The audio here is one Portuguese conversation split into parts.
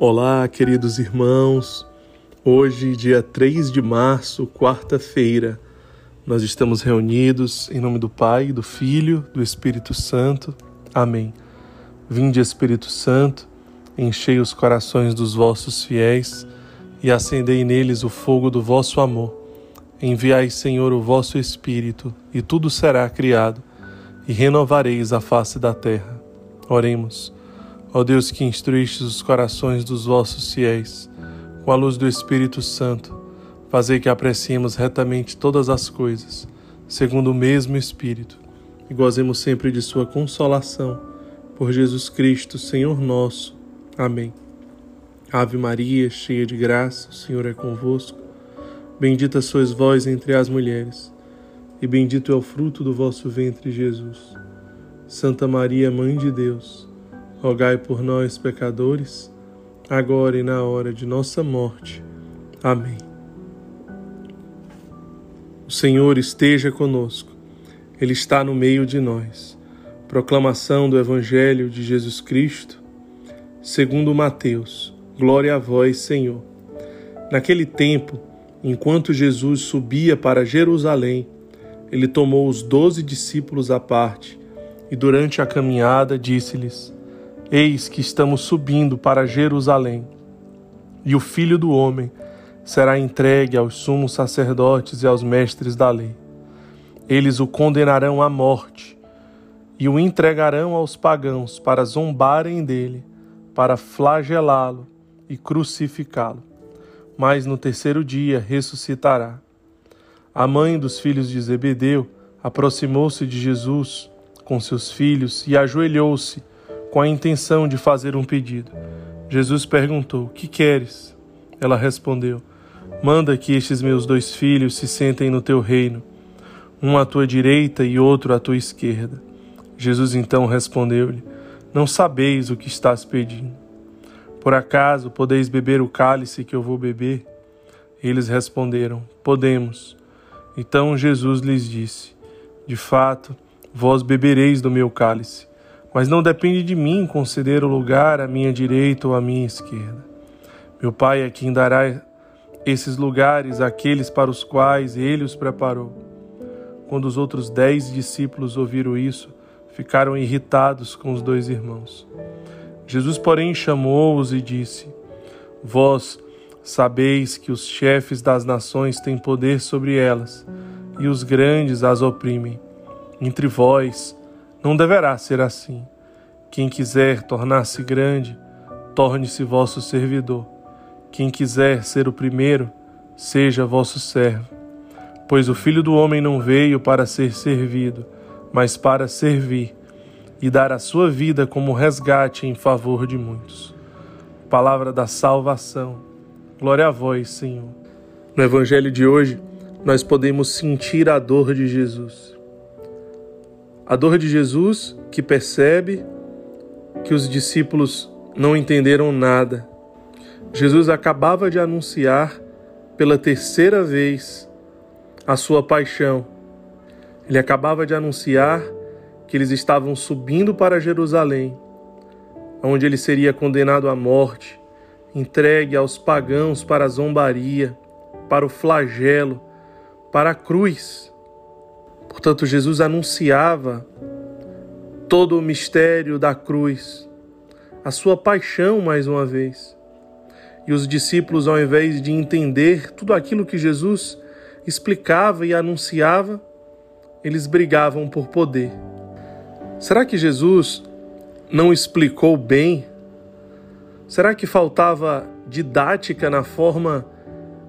Olá, queridos irmãos. Hoje, dia 3 de março, quarta-feira, nós estamos reunidos em nome do Pai, do Filho, do Espírito Santo. Amém. Vinde, Espírito Santo, enchei os corações dos vossos fiéis e acendei neles o fogo do vosso amor. Enviai, Senhor, o vosso Espírito, e tudo será criado, e renovareis a face da terra. Oremos. Ó Deus que instruíste os corações dos vossos fiéis, com a luz do Espírito Santo, fazei que apreciemos retamente todas as coisas, segundo o mesmo Espírito, e gozemos sempre de Sua consolação. Por Jesus Cristo, Senhor nosso. Amém. Ave Maria, cheia de graça, o Senhor é convosco. Bendita sois vós entre as mulheres, e bendito é o fruto do vosso ventre, Jesus. Santa Maria, Mãe de Deus, rogai por nós, pecadores, agora e na hora de nossa morte. Amém. O Senhor esteja conosco, Ele está no meio de nós. Proclamação do Evangelho de Jesus Cristo, segundo Mateus. Glória a vós, Senhor. Naquele tempo, enquanto Jesus subia para Jerusalém, ele tomou os doze discípulos à parte e, durante a caminhada, disse-lhes: Eis que estamos subindo para Jerusalém, e o Filho do Homem será entregue aos sumos sacerdotes e aos mestres da lei. Eles o condenarão à morte e o entregarão aos pagãos para zombarem dele, para flagelá-lo e crucificá-lo. Mas no terceiro dia ressuscitará. A mãe dos filhos de Zebedeu aproximou-se de Jesus com seus filhos e ajoelhou-se com a intenção de fazer um pedido. Jesus perguntou: Que queres? Ela respondeu: Manda que estes meus dois filhos se sentem no teu reino, um à tua direita e outro à tua esquerda. Jesus então respondeu-lhe: Não sabeis o que estás pedindo. Por acaso podeis beber o cálice que eu vou beber? Eles responderam: Podemos. Então Jesus lhes disse: De fato, vós bebereis do meu cálice mas não depende de mim conceder o lugar à minha direita ou à minha esquerda. Meu Pai é quem dará esses lugares àqueles para os quais ele os preparou. Quando os outros dez discípulos ouviram isso, ficaram irritados com os dois irmãos. Jesus, porém, chamou-os e disse: Vós sabeis que os chefes das nações têm poder sobre elas, e os grandes as oprimem. Entre vós, não deverá ser assim. Quem quiser tornar-se grande, torne-se vosso servidor. Quem quiser ser o primeiro, seja vosso servo. Pois o Filho do Homem não veio para ser servido, mas para servir e dar a sua vida como resgate em favor de muitos. Palavra da salvação. Glória a vós, Senhor. No Evangelho de hoje, nós podemos sentir a dor de Jesus. A dor de Jesus que percebe que os discípulos não entenderam nada. Jesus acabava de anunciar pela terceira vez a sua paixão. Ele acabava de anunciar que eles estavam subindo para Jerusalém, onde ele seria condenado à morte, entregue aos pagãos para a zombaria, para o flagelo, para a cruz. Portanto, Jesus anunciava todo o mistério da cruz, a sua paixão mais uma vez. E os discípulos, ao invés de entender tudo aquilo que Jesus explicava e anunciava, eles brigavam por poder. Será que Jesus não explicou bem? Será que faltava didática na forma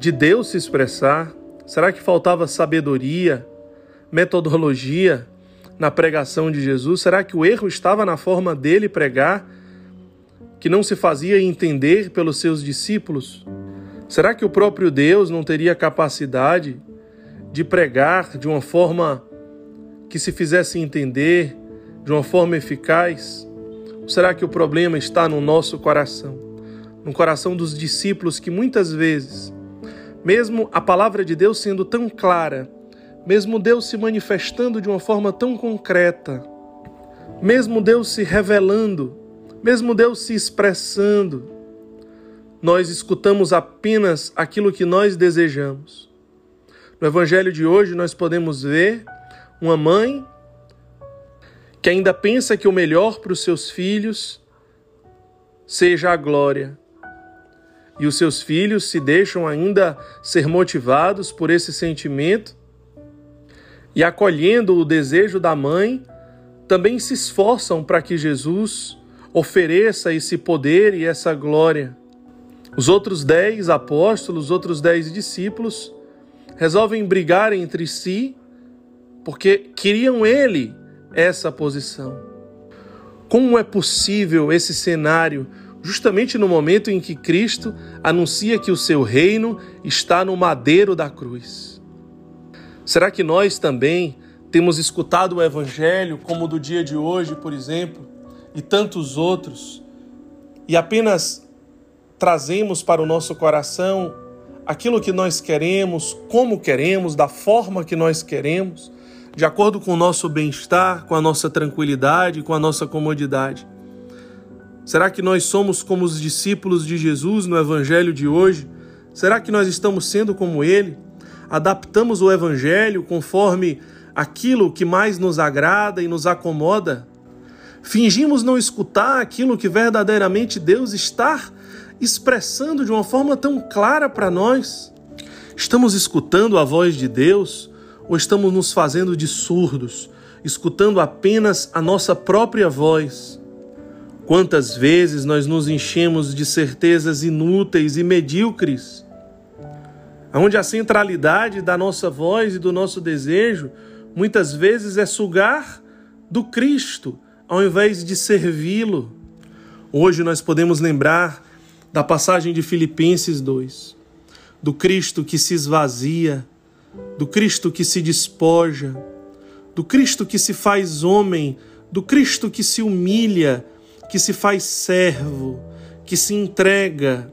de Deus se expressar? Será que faltava sabedoria? Metodologia na pregação de Jesus? Será que o erro estava na forma dele pregar, que não se fazia entender pelos seus discípulos? Será que o próprio Deus não teria capacidade de pregar de uma forma que se fizesse entender, de uma forma eficaz? Ou será que o problema está no nosso coração, no coração dos discípulos que muitas vezes, mesmo a palavra de Deus sendo tão clara, mesmo Deus se manifestando de uma forma tão concreta, mesmo Deus se revelando, mesmo Deus se expressando, nós escutamos apenas aquilo que nós desejamos. No evangelho de hoje, nós podemos ver uma mãe que ainda pensa que o melhor para os seus filhos seja a glória. E os seus filhos se deixam ainda ser motivados por esse sentimento e, acolhendo o desejo da mãe, também se esforçam para que Jesus ofereça esse poder e essa glória. Os outros dez apóstolos, os outros dez discípulos, resolvem brigar entre si porque queriam ele essa posição. Como é possível esse cenário justamente no momento em que Cristo anuncia que o seu reino está no madeiro da cruz? Será que nós também temos escutado o evangelho como o do dia de hoje, por exemplo, e tantos outros, e apenas trazemos para o nosso coração aquilo que nós queremos, como queremos, da forma que nós queremos, de acordo com o nosso bem-estar, com a nossa tranquilidade, com a nossa comodidade. Será que nós somos como os discípulos de Jesus no evangelho de hoje? Será que nós estamos sendo como ele? Adaptamos o evangelho conforme aquilo que mais nos agrada e nos acomoda? Fingimos não escutar aquilo que verdadeiramente Deus está expressando de uma forma tão clara para nós? Estamos escutando a voz de Deus ou estamos nos fazendo de surdos, escutando apenas a nossa própria voz? Quantas vezes nós nos enchemos de certezas inúteis e medíocres, onde a centralidade da nossa voz e do nosso desejo muitas vezes é sugar do Cristo ao invés de servi-lo. Hoje nós podemos lembrar da passagem de Filipenses 2, do Cristo que se esvazia, do Cristo que se despoja, do Cristo que se faz homem, do Cristo que se humilha, que se faz servo, que se entrega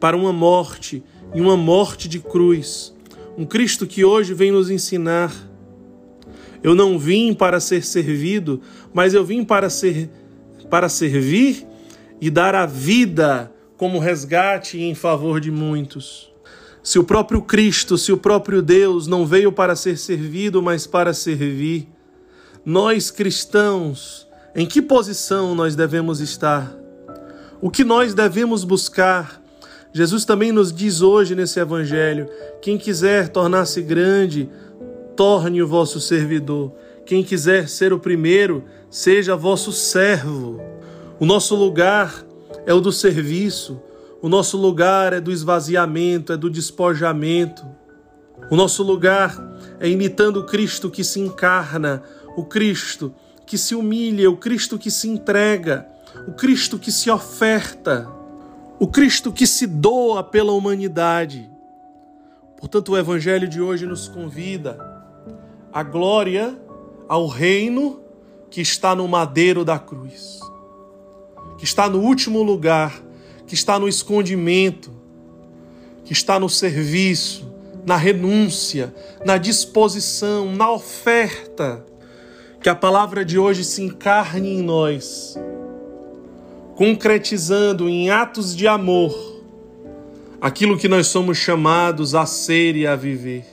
para uma morte e uma morte de cruz. Um Cristo que hoje vem nos ensinar eu não vim para ser servido, mas eu vim para ser para servir e dar a vida como resgate em favor de muitos. Se o próprio Cristo, se o próprio Deus não veio para ser servido, mas para servir, nós cristãos, em que posição nós devemos estar? O que nós devemos buscar? Jesus também nos diz hoje nesse evangelho: quem quiser tornar-se grande, torne o vosso servidor. Quem quiser ser o primeiro, seja vosso servo. O nosso lugar é o do serviço, o nosso lugar é do esvaziamento, é do despojamento. O nosso lugar é imitando o Cristo que se encarna, o Cristo que se humilha, o Cristo que se entrega, o Cristo que se oferta, o Cristo que se doa pela humanidade. Portanto, o Evangelho de hoje nos convida a glória ao reino que está no madeiro da cruz, que está no último lugar, que está no escondimento, que está no serviço, na renúncia, na disposição, na oferta. Que a palavra de hoje se encarne em nós, concretizando em atos de amor aquilo que nós somos chamados a ser e a viver.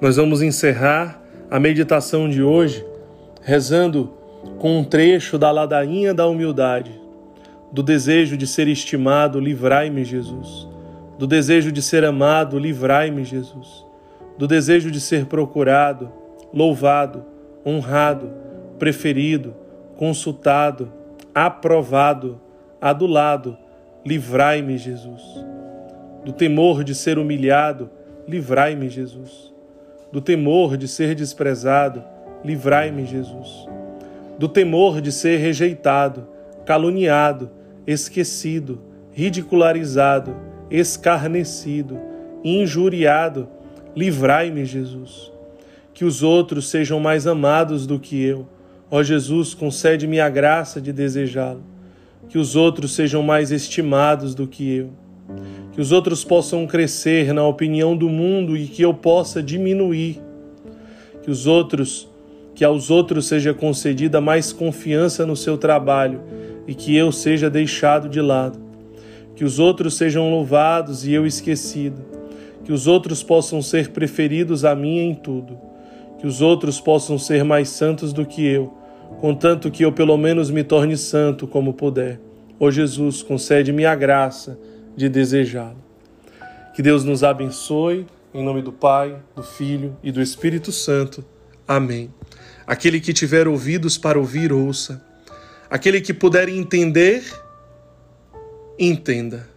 Nós vamos encerrar a meditação de hoje, rezando com um trecho da ladainha da humildade, do desejo de ser estimado, livrai-me, Jesus. Do desejo de ser amado, livrai-me, Jesus. Do desejo de ser procurado, louvado, honrado, preferido, consultado, aprovado, adulado, livrai-me, Jesus. Do temor de ser humilhado, livrai-me, Jesus do temor de ser desprezado, livrai-me, Jesus. Do temor de ser rejeitado, caluniado, esquecido, ridicularizado, escarnecido, injuriado, livrai-me, Jesus. Que os outros sejam mais amados do que eu. Ó Jesus, concede-me a graça de desejá-lo. Que os outros sejam mais estimados do que eu. Que os outros possam crescer na opinião do mundo e que eu possa diminuir, que os outros, que aos outros seja concedida mais confiança no seu trabalho e que eu seja deixado de lado, que os outros sejam louvados e eu esquecido, que os outros possam ser preferidos a mim em tudo, que os outros possam ser mais santos do que eu, contanto que eu pelo menos me torne santo como puder. Ó Jesus, concede-me a graça de desejá-lo. Que Deus nos abençoe, em nome do Pai, do Filho e do Espírito Santo. Amém. Aquele que tiver ouvidos para ouvir, ouça. Aquele que puder entender, entenda.